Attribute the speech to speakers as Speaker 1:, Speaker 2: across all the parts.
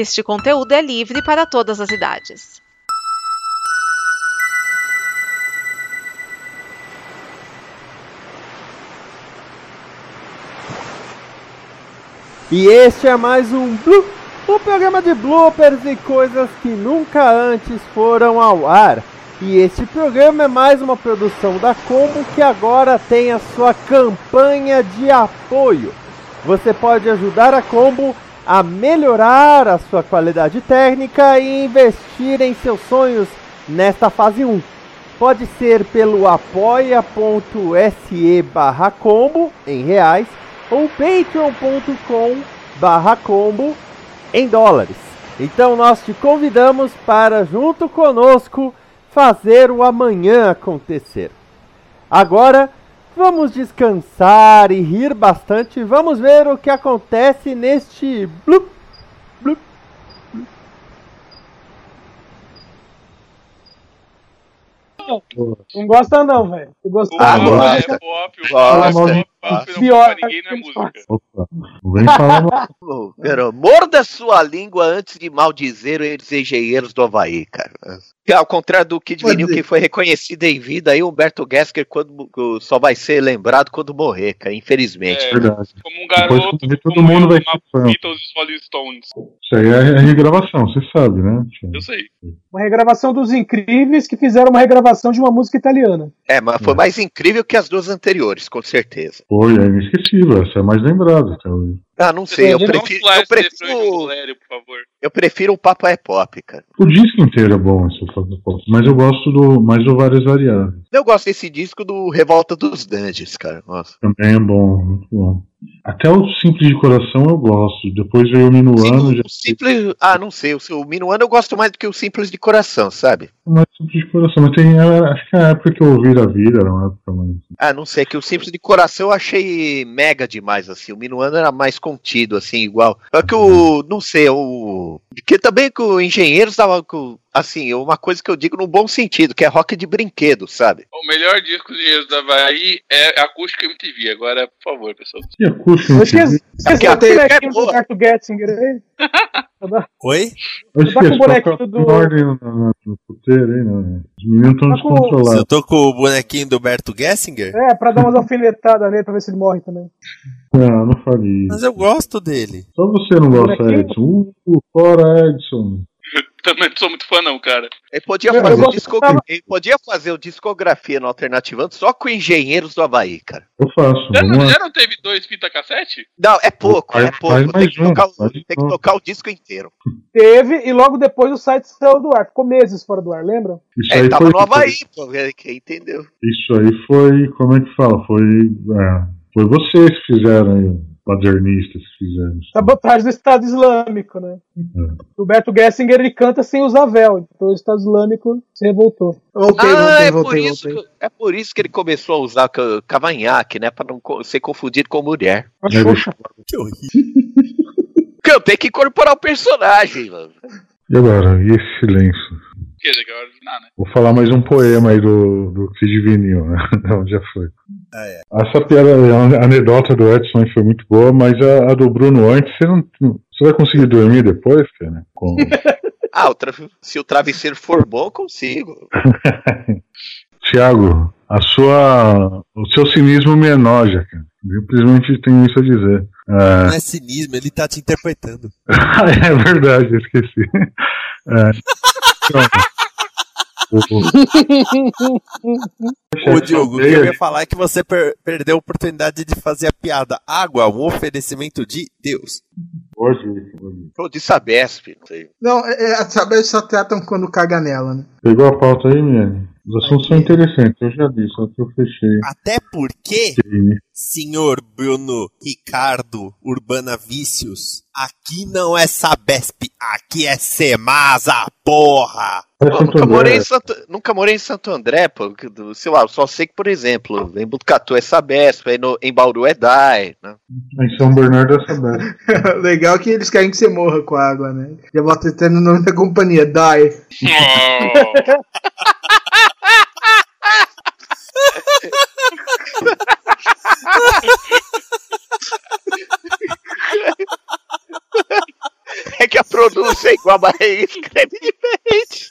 Speaker 1: Este conteúdo é livre para todas as idades.
Speaker 2: E este é mais um Blue, um programa de bloopers e coisas que nunca antes foram ao ar. E este programa é mais uma produção da Combo que agora tem a sua campanha de apoio. Você pode ajudar a Combo a melhorar a sua qualidade técnica e investir em seus sonhos nesta fase 1. Pode ser pelo apoia.se barra combo em reais ou patreon.com barra combo em dólares. Então nós te convidamos para junto conosco fazer o amanhã acontecer. Agora vamos descansar e rir bastante. Vamos ver o que acontece neste blup, blup,
Speaker 3: Não gosta não, velho. Se gostar,
Speaker 4: Ah,
Speaker 3: não
Speaker 4: não,
Speaker 3: gosta.
Speaker 4: é pop, o pop, é não
Speaker 3: Pior
Speaker 4: pra ninguém não é música.
Speaker 5: Opa, não vem falar
Speaker 6: Pero, morda sua língua antes de maldizer os engenheiros do Havaí, cara. Que, Ao contrário do Kid Vinil, que foi reconhecido em vida, aí o Humberto Gessler quando, só vai ser lembrado quando morrer, cara, infelizmente.
Speaker 4: É.
Speaker 5: Verdade.
Speaker 4: Como um garoto,
Speaker 5: vê, todo mundo vai ser.
Speaker 4: Beatles e Rolling Stones.
Speaker 5: Isso aí é regravação, você sabe, né?
Speaker 4: Eu sei.
Speaker 3: Uma regravação dos Incríveis que fizeram uma regravação de uma música italiana.
Speaker 6: É, mas foi mais incrível que as duas anteriores, com certeza.
Speaker 5: Foi, é inesquecível, essa é mais lembrada. Então,
Speaker 6: Ah, não sei, eu prefiro, eu prefiro, eu prefiro o Papo é Pop, cara.
Speaker 5: o disco inteiro é bom, esse Fado do Pop, mas eu gosto do mais do Várias Variáveis.
Speaker 6: Eu gosto desse disco do Revolta dos Dandes, cara. Nossa.
Speaker 5: Também é bom, muito bom. Até o Simples de Coração eu gosto. Depois veio o Minuano, já
Speaker 6: o simples. Ah, não sei. O, Minuano eu gosto mais do que o Simples de Coração, sabe?
Speaker 5: mais Simples de Coração. Mas tem, é, acho que a época que eu ouvi a vida era uma época mais.
Speaker 6: Ah, não sei. Que o Simples de Coração eu achei mega demais, assim. O Minuano era mais contido, assim, igual. Só que o. Não sei, o. Que também que o Engenheiros tava com. Assim, uma coisa que eu digo no bom sentido, que é rock de brinquedo, sabe?
Speaker 4: O melhor disco de Engenheiros da Havaí é Acústica MTV. Agora, por favor, pessoal.
Speaker 5: E
Speaker 6: É é
Speaker 3: do aí.
Speaker 7: Oi?
Speaker 5: eu
Speaker 3: Tá com o bonequinho do-
Speaker 5: né? Os meninos estão
Speaker 3: Tá
Speaker 5: descontrolados.
Speaker 7: Eu tô com o bonequinho do Berto Gessinger?
Speaker 3: É, pra dar umas alfinetadas nele pra ver se ele morre também.
Speaker 5: Não, não faria.
Speaker 7: Mas eu gosto dele.
Speaker 5: Só você não gosta? Edson. Uh, fora Edson.
Speaker 4: Também não sou muito fã, não, cara.
Speaker 6: Ele podia, fazer discogra- ele podia fazer o discografia no Alternativando só com Engenheiros do Havaí, cara.
Speaker 5: Eu faço.
Speaker 4: Já, não- já não teve dois fita cassete?
Speaker 6: Não, é pouco,
Speaker 5: Faz-
Speaker 6: é pouco. Tem que,
Speaker 5: um,
Speaker 6: tocar, o- tem que tocar o disco inteiro.
Speaker 3: Teve, e logo depois o site saiu do ar. Ficou meses fora do ar, lembra?
Speaker 5: Isso
Speaker 6: É,
Speaker 5: aí
Speaker 6: tava
Speaker 5: foi.
Speaker 6: no Havaí, pô, é, quem entendeu?
Speaker 5: Isso aí foi. Como é que fala? Foi. é, foi vocês que fizeram aí. Modernistas que fizeram isso.
Speaker 3: Sabotagem do Estado Islâmico, né? O Roberto Gessinger ele canta sem usar véu. Então o Estado Islâmico se revoltou.
Speaker 8: Voltei,
Speaker 6: ah,
Speaker 8: voltei,
Speaker 6: é, por
Speaker 8: voltei,
Speaker 6: isso
Speaker 8: voltei.
Speaker 6: que, é por isso que ele começou a usar ca- cavanhaque, né? Pra não ser confundido com mulher.
Speaker 3: A
Speaker 5: É,
Speaker 3: Xuxa.
Speaker 7: Que horrível.
Speaker 6: Tenho que incorporar o personagem, mano.
Speaker 5: E agora? E esse silêncio?
Speaker 4: Dizer, que é hora de nada, né?
Speaker 5: Vou falar mais um poema aí do, do Kid Vinil, né? Não, já foi.
Speaker 7: Ah, é.
Speaker 5: Essa piada, a anedota do Edson foi muito boa, mas a, a do Bruno antes, você não. Você vai conseguir dormir depois, cara? Com-
Speaker 6: Ah, o tra- se o travesseiro for bom, eu consigo.
Speaker 5: Tiago, a sua, o seu cinismo me enoja, cara. Simplesmente tenho isso a dizer. É,
Speaker 7: Não é cinismo, ele tá te interpretando.
Speaker 5: é verdade, eu esqueci. É, então,
Speaker 7: Ô, Diogo, o que eu ia falar é que você per- perdeu a oportunidade de fazer a piada. Água, um oferecimento de Deus.
Speaker 5: Hoje, hoje.
Speaker 6: Ou de Sabesp, não sei.
Speaker 8: Não, é, é, sabe, só tratam quando caga nela, né?
Speaker 5: Pegou a pauta aí, Miane? Os assuntos são interessantes, eu já disse, só que eu fechei.
Speaker 7: Até porque,
Speaker 5: Sim.
Speaker 7: senhor Bruno Ricardo Urbana Vícios, aqui não é Sabesp, aqui é Semasa, porra!
Speaker 6: Pô,
Speaker 5: Santo
Speaker 6: nunca, morei em Santo, nunca morei em Santo André, pô. que do- Sei lá, eu só sei que, por exemplo, em Butucatu é Sabesp, aí no- em Bauru é DAI, né?
Speaker 5: Em São Bernardo é Sabesp.
Speaker 8: Legal que eles querem que você morra com a água, né? Já bota até no nome da companhia, Die.
Speaker 6: Mas escreve diferente.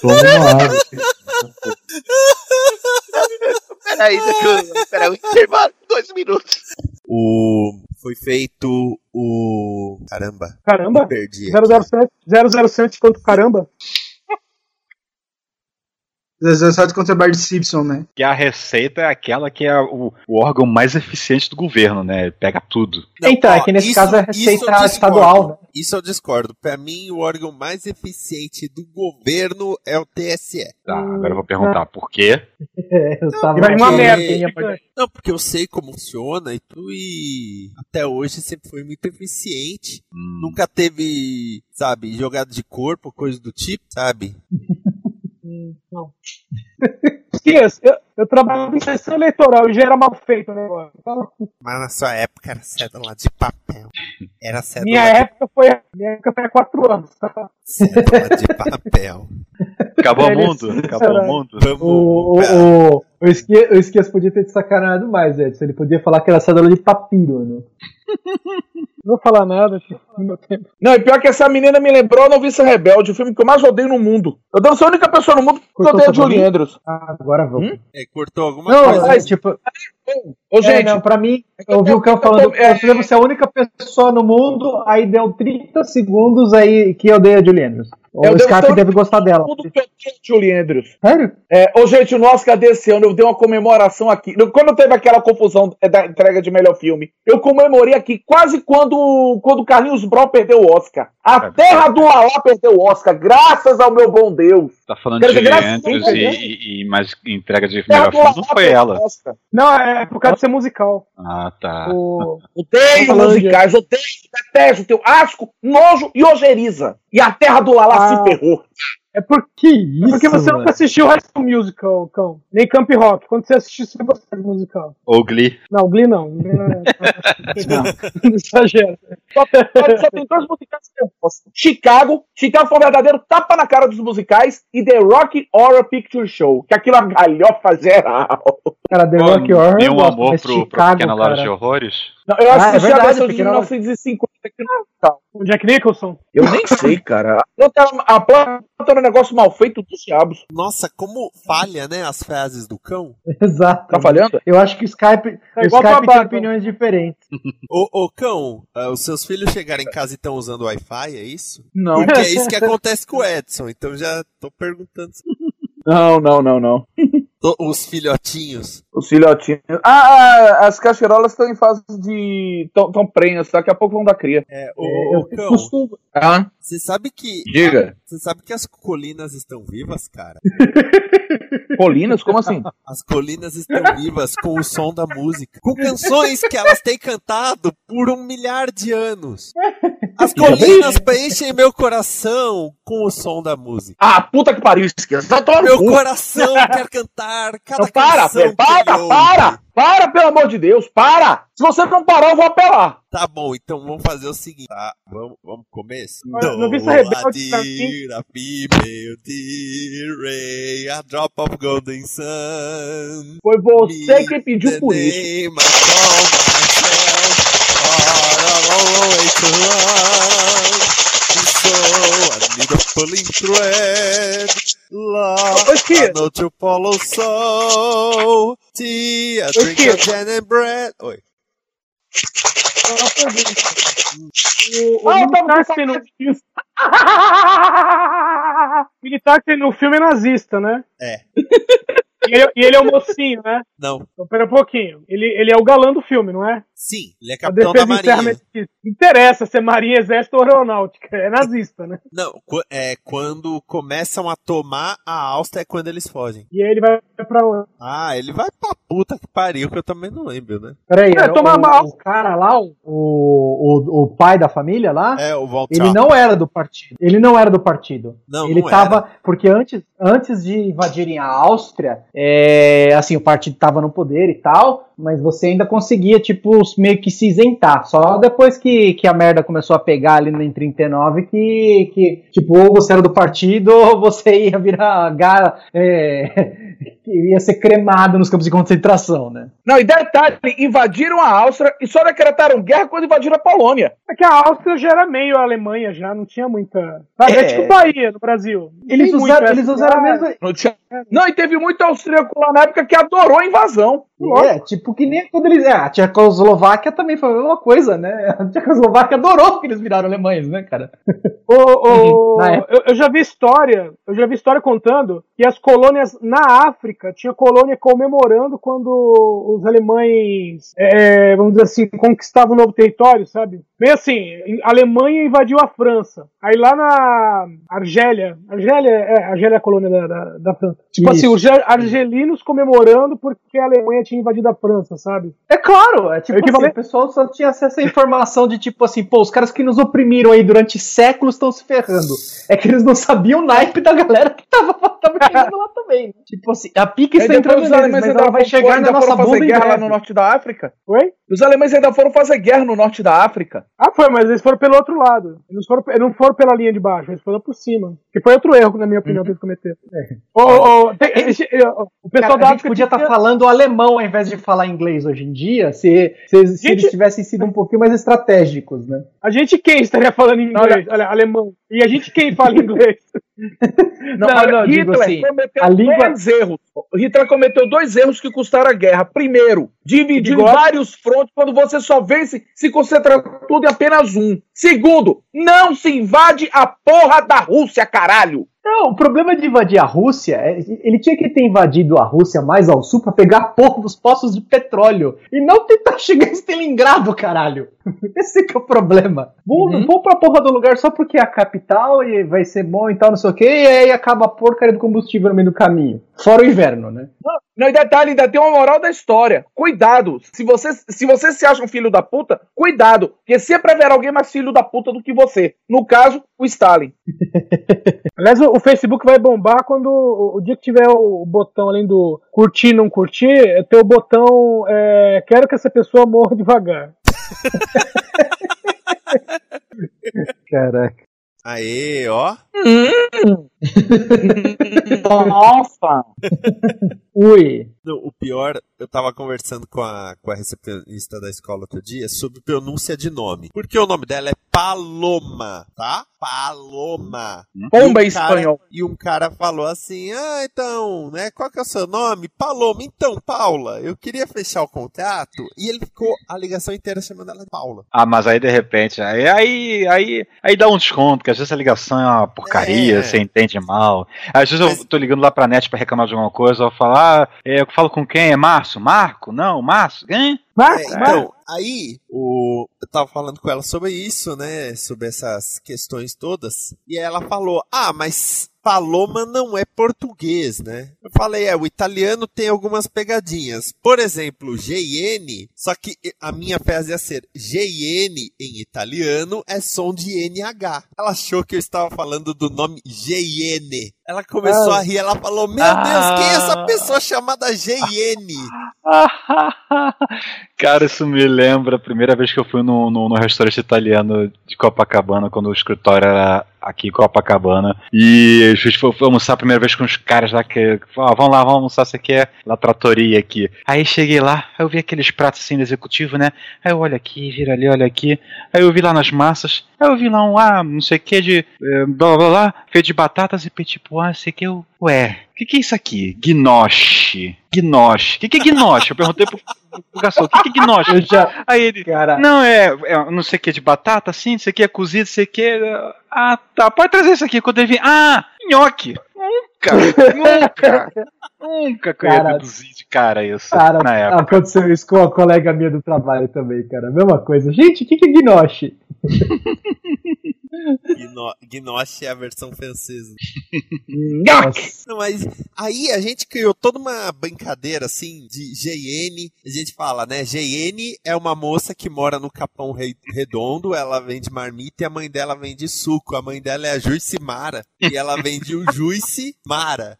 Speaker 5: Toma uma água.
Speaker 6: Peraí. Peraí, intervalo, dois minutos.
Speaker 7: O. Foi feito o. Caramba,
Speaker 3: Caramba!
Speaker 7: perdi.
Speaker 3: 007, 007 quanto caramba.
Speaker 8: 17 contra Bart Simpson, né?
Speaker 9: Que a receita é aquela que é o, o órgão mais eficiente do governo, né? Pega tudo.
Speaker 7: Não,
Speaker 10: então,
Speaker 7: ó,
Speaker 10: é que nesse
Speaker 7: isso-
Speaker 10: caso é receita estadual, né?
Speaker 7: Isso eu discordo. Pra mim, o órgão mais eficiente do governo é o TSE.
Speaker 9: Tá, agora eu vou perguntar por quê.
Speaker 10: É, eu tava
Speaker 3: Vai uma
Speaker 7: porque-
Speaker 3: merda.
Speaker 7: Não, porque eu sei como funciona e tudo e até hoje sempre foi muito eficiente.
Speaker 9: Hum,
Speaker 7: Nunca teve, sabe, jogada de corpo, coisa do tipo, sabe?
Speaker 3: Esquias, eu, eu trabalho em sessão eleitoral e já era mal feito o negócio.
Speaker 7: Mas na sua época era cédula de papel. Era cédula
Speaker 3: minha
Speaker 7: de,
Speaker 3: época foi. Minha época foi há quatro anos. tá?
Speaker 7: cédula de papel.
Speaker 9: Acabou o mundo? Acabou o mundo?
Speaker 10: O, o, o, o, Esquias, o Esquias podia ter te sacanado mais, Edson. Ele podia falar que era cédula de papiro, né?
Speaker 3: Não vou falar nada, no meu tempo.
Speaker 11: Não, e pior que essa menina me lembrou a Noviça Rebelde, o filme que eu mais odeio no mundo. Eu devo ser a única pessoa no mundo que
Speaker 10: Cortou
Speaker 11: odeia Julie? Andrews.
Speaker 10: Ah, agora vamos.
Speaker 7: É, cortou alguma
Speaker 10: Não,
Speaker 7: coisa.
Speaker 10: é, tipo,
Speaker 11: Ô,
Speaker 10: é,
Speaker 11: gente,
Speaker 10: não, pra mim,
Speaker 11: eu
Speaker 10: eu vi o Cão falando,
Speaker 11: tô- é-
Speaker 10: eu devo ser a única pessoa no mundo, aí deu 30 segundos aí que eu dei a Julie Andrews. O
Speaker 11: ser o-
Speaker 10: deve gostar dela.
Speaker 11: que eu Julie Andrews.
Speaker 10: Sério?
Speaker 11: É, ô, gente, no Oscar desse ano eu dei uma comemoração aqui. Quando teve aquela confusão da entrega de melhor filme, eu comemorei aqui quase quando quando o Carlinhos Brau perdeu o Oscar. A
Speaker 9: É
Speaker 11: terra do Alá perdeu o Oscar, graças ao meu bom Deus.
Speaker 9: Tá falando
Speaker 11: Quero
Speaker 9: de
Speaker 11: dizer,
Speaker 9: Julie
Speaker 11: graças
Speaker 9: Andrews
Speaker 11: a
Speaker 9: e, e, e mais entrega de melhor filme não foi ela.
Speaker 11: o Oscar.
Speaker 3: Não, é por causa de ser musical.
Speaker 9: Ah, tá.
Speaker 3: O,
Speaker 11: Odeio musicais, odeio, detesto, tenho asco, nojo e ojeriza. E a terra do Lala
Speaker 3: Ah.
Speaker 11: se ferrou.
Speaker 3: É por...
Speaker 10: Que isso,
Speaker 3: é porque você
Speaker 10: mano.
Speaker 3: nunca assistiu High School Musical, cão. Nem Camp Rock. Quando você assistiu, você gostou de musical.
Speaker 9: Ou Glee.
Speaker 3: Não, Glee não. Glee não, é... não exagera.
Speaker 11: Só, só- só tem dois musicais que eu gosto. Chicago, Chicago foi um verdadeiro tapa na cara dos musicais e The Rock Horror Picture Show, que aquilo é uma galhofa geral.
Speaker 10: Cara, The Rock Horror, eu
Speaker 9: Nenhum
Speaker 10: gosto,
Speaker 9: amor pro, pro
Speaker 10: Chicago,
Speaker 9: Pequena Loja de Horrores?
Speaker 11: Não, eu
Speaker 10: Ah, é
Speaker 11: assisti a
Speaker 10: verdade,
Speaker 11: versão de
Speaker 10: Pequena Loja-
Speaker 11: 1950 que não tá.
Speaker 3: O Jack Nicholson.
Speaker 11: Eu nem sei, cara. Eu tava- A planta era um negócio mal feito dos diabos.
Speaker 7: Nossa, como falha, né, as frases do cão.
Speaker 10: Exato.
Speaker 11: Tá falhando?
Speaker 10: Eu acho que o Skype,
Speaker 3: É
Speaker 10: o
Speaker 3: igual
Speaker 10: Skype tem opiniões diferentes.
Speaker 7: Ô, ô cão, ah, os seus filhos chegaram em casa e estão usando Wi-Fi, é isso?
Speaker 11: Não.
Speaker 7: Porque é isso que acontece com o Edson, então já tô perguntando.
Speaker 11: Não, não, não, não.
Speaker 7: Os filhotinhos.
Speaker 11: Os filhotinhos. Ah, ah, as cachirolas estão em fase de. estão prenhas, daqui a pouco vão dar cria.
Speaker 7: É,
Speaker 10: É,
Speaker 7: ô,
Speaker 10: eu
Speaker 7: ô cão,
Speaker 11: Costumo. Ah,
Speaker 7: você sabe que.
Speaker 11: diga.
Speaker 7: Você sabe que as colinas estão vivas, cara?
Speaker 11: Colinas? Como assim?
Speaker 7: As colinas estão vivas com o som da música. Com canções que elas têm cantado por um milhar de anos. As colinas preenchem meu coração com o som da música.
Speaker 11: Ah, puta que pariu. Tá tomando
Speaker 7: Meu
Speaker 11: cu.
Speaker 7: coração quer cantar cada
Speaker 11: Não, para,
Speaker 7: canção
Speaker 11: para,
Speaker 7: que ouve.
Speaker 11: para! Para, pelo amor de Deus, para! Se você não parar, eu vou apelar.
Speaker 7: Tá bom, então vamos fazer o seguinte, tá? Vamos, vamos começo?
Speaker 3: Mas não vi essa rebelde
Speaker 7: female, ray, a drop of golden sun.
Speaker 11: Foi você quem pediu por isso.
Speaker 7: Way to run. And so I need a pulling thread. Love,
Speaker 3: Ô.
Speaker 7: I know to follow so. Tea, a drink
Speaker 3: Esquia.
Speaker 7: of jam and bread. Oi.
Speaker 3: Uma pergunta. O, o
Speaker 11: Ah, eu
Speaker 3: militar
Speaker 11: tava
Speaker 3: que tem no O militar que tem no filme é nazista, né?
Speaker 7: É.
Speaker 3: E ele, e ele é o mocinho, né?
Speaker 7: Não.
Speaker 3: Então, pera um pouquinho. Ele, ele é o galã do filme, não é?
Speaker 7: Sim, ele é capitão da marinha.
Speaker 3: é. Interessa se é marinha, exército ou aeronáutica. É nazista, né?
Speaker 7: Não, é quando começam a tomar a Áustria é quando eles fogem.
Speaker 3: E aí ele vai pra onde?
Speaker 7: Ah, ele vai pra puta que pariu, que eu também não lembro, né?
Speaker 10: Peraí,
Speaker 3: É,
Speaker 10: era
Speaker 3: toma
Speaker 10: o,
Speaker 3: mal.
Speaker 10: o cara lá, o, o, o pai da família lá,
Speaker 7: É, o Walter.
Speaker 10: ele não era do partido. Ele não era do partido.
Speaker 7: Não,
Speaker 10: ele
Speaker 7: não
Speaker 10: tava. Porque antes, antes de invadirem a Áustria, é, assim, o partido tava no poder e tal, mas você ainda conseguia, tipo, meio que se isentar. Só depois que, que a merda começou a pegar ali em 39 que, que tipo, ou você era do partido ou você ia virar ga, é, ia ser cremado nos campos de concentração, né?
Speaker 11: Não, e detalhe, invadiram a Áustria e só decretaram guerra quando invadiram a Polônia.
Speaker 3: É que a Áustria já era meio Alemanha, já não tinha muita. Sabe? É,
Speaker 10: É.
Speaker 3: tipo Bahia no Brasil.
Speaker 10: Eles
Speaker 3: tem
Speaker 10: usaram, eles usaram a mesma.
Speaker 11: Não, tinha... não, e teve muito austríaco lá na época que adorou a invasão.
Speaker 10: É, tipo que nem quando eles. É, a Tchecoslováquia também foi a mesma coisa, né? A Tchecoslováquia adorou que eles viraram alemães, né, cara?
Speaker 3: Ô, ô,
Speaker 10: Na época.
Speaker 3: eu, eu já vi história, eu já vi história contando que as colônias na África tinha colônia comemorando quando os alemães, é, vamos dizer assim, conquistavam um novo território, sabe? Meio assim, a Alemanha invadiu a França. Aí lá na Argélia, Argélia é, Argélia é a colônia da, da, da França. Tipo
Speaker 10: Isso.
Speaker 3: assim, os ar- argelinos comemorando porque a Alemanha tinha invadido a França, sabe?
Speaker 10: É claro, é tipo
Speaker 3: que
Speaker 10: assim, o pessoal só tinha acesso à informação de tipo assim, pô, os caras que nos oprimiram aí durante séculos estão se ferrando. É que eles não sabiam o naipe da galera que tava, tava lá também. né? Tipo assim, a pique está entrando
Speaker 11: os alemães
Speaker 10: mas
Speaker 11: ainda
Speaker 10: ela vai
Speaker 11: foram-
Speaker 10: chegar
Speaker 11: ainda
Speaker 10: na nossa
Speaker 11: foram fazer guerra lá no norte da África.
Speaker 3: Oi?
Speaker 11: Os alemães ainda foram fazer guerra no norte da África.
Speaker 3: Ah, foi, mas eles foram pelo outro lado. Eles foram, eles não foram pela linha de baixo, eles foram por cima. Que foi outro erro, na minha opinião, que eles cometeram. Tem- ô, o pessoal
Speaker 10: Cara,
Speaker 3: da
Speaker 10: a gente
Speaker 3: África
Speaker 10: podia estar
Speaker 3: tinha-
Speaker 10: falando alemão ao invés de falar inglês hoje em dia, se, se, se
Speaker 3: Gente-
Speaker 10: eles tivessem sido um pouquinho mais estratégicos, né?
Speaker 3: A gente quem estaria falando inglês? Olha, alemão. E a gente quem fala inglês?
Speaker 11: Não,
Speaker 10: Não,
Speaker 11: olha,
Speaker 10: não,
Speaker 11: Hitler
Speaker 10: assim,
Speaker 11: cometeu
Speaker 10: a língua-
Speaker 11: dois erros. Hitler cometeu dois erros que custaram a guerra. Primeiro,
Speaker 3: Igual-
Speaker 11: vários frontes quando você só vence se concentra tudo em apenas um. Segundo, não se invade a porra da Rússia, caralho.
Speaker 10: Não, o problema de invadir a Rússia, é, ele tinha que ter invadido a Rússia mais ao sul pra pegar porra dos poços de petróleo e não tentar chegar em Stalingrado, caralho. Esse que é o problema. Vou,
Speaker 11: Uhum.
Speaker 10: vou pra porra do lugar só porque é a capital e vai ser bom e tal, não sei o que, e aí acaba a porcaria do combustível no meio do caminho. Fora o inverno, né?
Speaker 11: Não, e detalhe, ainda tem uma moral da história. Cuidado. Se você, se você se acha um filho da puta, cuidado. Porque sempre haverá alguém mais filho da puta do que você. No caso, o Stalin.
Speaker 3: Aliás, o, Facebook vai bombar quando o, dia que tiver o, o botão além do curtir não curtir, é ter o botão é, quero que essa pessoa morra devagar.
Speaker 10: Caraca.
Speaker 7: Aê, ó.
Speaker 11: Nossa.
Speaker 10: Ui.
Speaker 7: O pior, eu tava conversando com a, com a recepcionista da escola outro dia sobre pronúncia de nome. Porque o nome dela é Paloma, tá? Paloma.
Speaker 11: Pomba
Speaker 7: E
Speaker 11: em
Speaker 7: um cara-
Speaker 11: espanhol.
Speaker 7: E um cara falou assim: Ah, então, né? Qual que é o seu nome? Paloma. Então, Paula, eu queria fechar o contrato. E ele ficou a ligação inteira chamando ela de Paula.
Speaker 9: Ah, mas aí de repente, aí, aí, aí, aí dá um desconto, que às vezes a ligação é uma porcaria,
Speaker 7: É.
Speaker 9: você entende mal. Às vezes eu tô ligando lá pra net pra reclamar de alguma coisa, eu falo, ah, é, eu falo com quem? É Márcio? Marco? Não, Márcio? Quem?
Speaker 3: Mas,
Speaker 7: É, então, aí o, eu tava falando com ela sobre isso, né? Sobre essas questões todas. E ela falou: Ah, mas Paloma não é português, né? Eu falei: É, o italiano tem algumas pegadinhas. Por exemplo, GN, só que a minha frase ia ser GN em italiano é som de NH. Ela achou que eu estava falando do nome GN. Ela começou
Speaker 3: Ah.
Speaker 7: a rir, ela falou: Meu Deus, quem é essa pessoa chamada GN?
Speaker 9: Cara, isso me lembra a primeira vez que eu fui no, no, no restaurante italiano de Copacabana, quando o escritório era aqui em Copacabana. E a gente foi, almoçar a primeira vez com os caras lá que falaram, vamos lá, vamos almoçar, você quer? La tratoria aqui. Aí cheguei lá, eu vi aqueles pratos assim do executivo, né? Aí eu olho aqui, vira ali, olha aqui. Aí eu vi lá nas massas, aí eu vi lá um, ah, não sei o que de, eh, blá blá blá, feito de batatas e tipo, ah, sei que eu, ué, o que que é isso aqui? Gnoche. Gnoche. O que que é gnoche? Eu perguntei pro garçom, o que que é gnoche?
Speaker 10: Eu já.
Speaker 9: Aí ele,
Speaker 10: Cara.
Speaker 9: não, é, é não sei o que de batata, assim, não sei o que é cozido, não sei o que. Ah, tá, pode trazer isso aqui quando ele vir. Ah, nhoque. Nunca, nunca, nunca que eu ia
Speaker 10: Cara.
Speaker 9: deduzir de cara isso
Speaker 10: Cara,
Speaker 9: na época.
Speaker 10: aconteceu isso com uma colega minha do trabalho também, cara. Mesma coisa. Gente, o que, que é gnoche?
Speaker 7: Gno Gnoche é a versão francesa.
Speaker 10: Nossa.
Speaker 7: Não, mas aí a gente criou toda uma brincadeira assim de GN. A gente fala, né? GN é uma moça que mora no Capão Re- Redondo, ela vende marmita e a mãe dela vende suco. A mãe dela é a Juice Mara e ela vende o Juice Mara.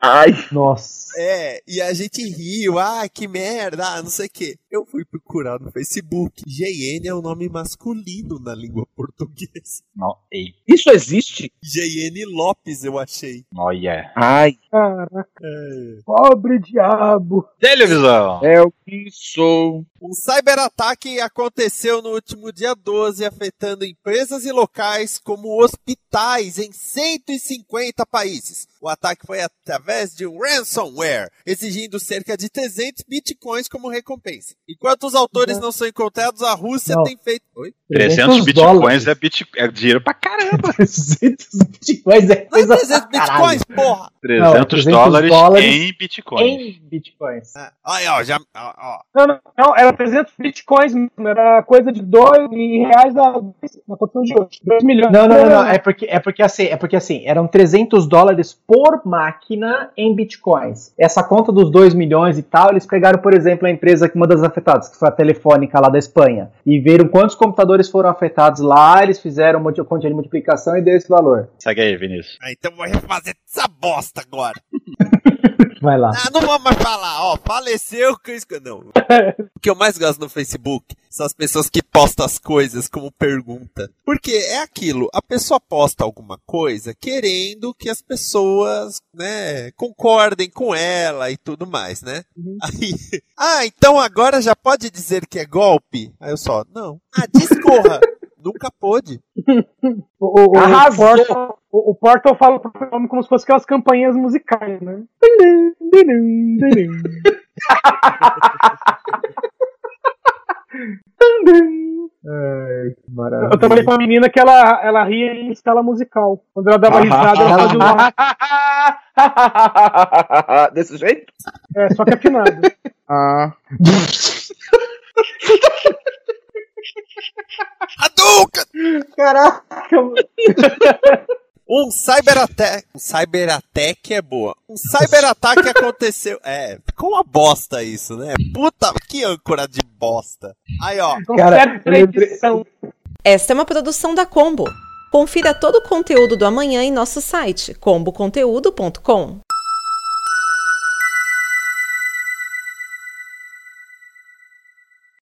Speaker 11: Ai.
Speaker 10: Nossa.
Speaker 7: É, e a gente riu, ah, que merda, ah, não sei o quê. Eu fui procurar no Facebook. GN é o nome masculino na língua portuguesa.
Speaker 9: Não, ei.
Speaker 11: Isso existe?
Speaker 7: GN Lopes, eu achei.
Speaker 9: Olha.
Speaker 11: Ai.
Speaker 3: Caraca,
Speaker 7: É.
Speaker 3: pobre diabo.
Speaker 9: Televisão.
Speaker 11: É o que sou.
Speaker 7: Um cyberataque aconteceu no último dia 12, afetando empresas e locais como hospitais em 150 países. O ataque foi através de um ransomware, exigindo cerca de 300 bitcoins como recompensa. Enquanto os autores não são encontrados, a Rússia
Speaker 10: Não.
Speaker 7: tem feito. Oi?
Speaker 9: 300 bitcoins é, bit... é dinheiro pra caramba.
Speaker 10: 300 bitcoins é
Speaker 7: Não é
Speaker 10: coisa
Speaker 7: 300
Speaker 10: pra caralho.
Speaker 7: bitcoins, porra!
Speaker 9: 300,
Speaker 10: 300
Speaker 9: dólares,
Speaker 10: dólares
Speaker 9: em bitcoins.
Speaker 10: Em bitcoins.
Speaker 7: Ah, Aí, ó, já. Ó, ó.
Speaker 3: Não, não, não, era 300 bitcoins, era coisa de 2 em reais da, na condição de hoje. 2 milhões.
Speaker 10: Não, não, não, não. É porque, é porque assim, é porque assim, eram 300 dólares por máquina em bitcoins. Essa conta dos 2 milhões e tal, eles pegaram, por exemplo, a empresa que uma das afetadas, que foi a Telefônica lá da Espanha, e viram quantos computadores foram afetados lá, eles fizeram uma conta de multiplicação e deu esse valor.
Speaker 9: Segue aí, Vinícius.
Speaker 7: Ah, então vou refazer essa bosta agora.
Speaker 10: Vai lá.
Speaker 7: Ah, não vou mais falar, ó, faleceu Chris. Não. O que eu mais gosto no Facebook são as pessoas que postam as coisas como pergunta. Porque é aquilo, a pessoa posta alguma coisa querendo que as pessoas, né, concordem com ela e tudo mais, né? Aí, ah, então agora já pode dizer que é golpe? Aí eu só, não. Ah, discorra. Nunca pôde.
Speaker 3: O, o, o,
Speaker 11: Arrasou.
Speaker 3: Portal, o, o Portal fala pro nome como se fosse aquelas campanhas musicais, né?
Speaker 10: Ai, que
Speaker 3: Eu trabalhei com uma menina que ela, ela ria em escala musical. Quando ela dava risada, ela fazia um
Speaker 11: Desse jeito?
Speaker 3: É, só que afinado.
Speaker 11: Ah.
Speaker 3: Caraca,
Speaker 7: Um cyberataque. Um cyberataque é boa. Um cyberataque aconteceu. É, ficou uma bosta isso, né? Puta, que âncora de bosta. Aí, ó.
Speaker 10: Cara.
Speaker 12: Esta é uma produção da Combo. Confira todo o conteúdo do amanhã em nosso site comboconteúdo.com.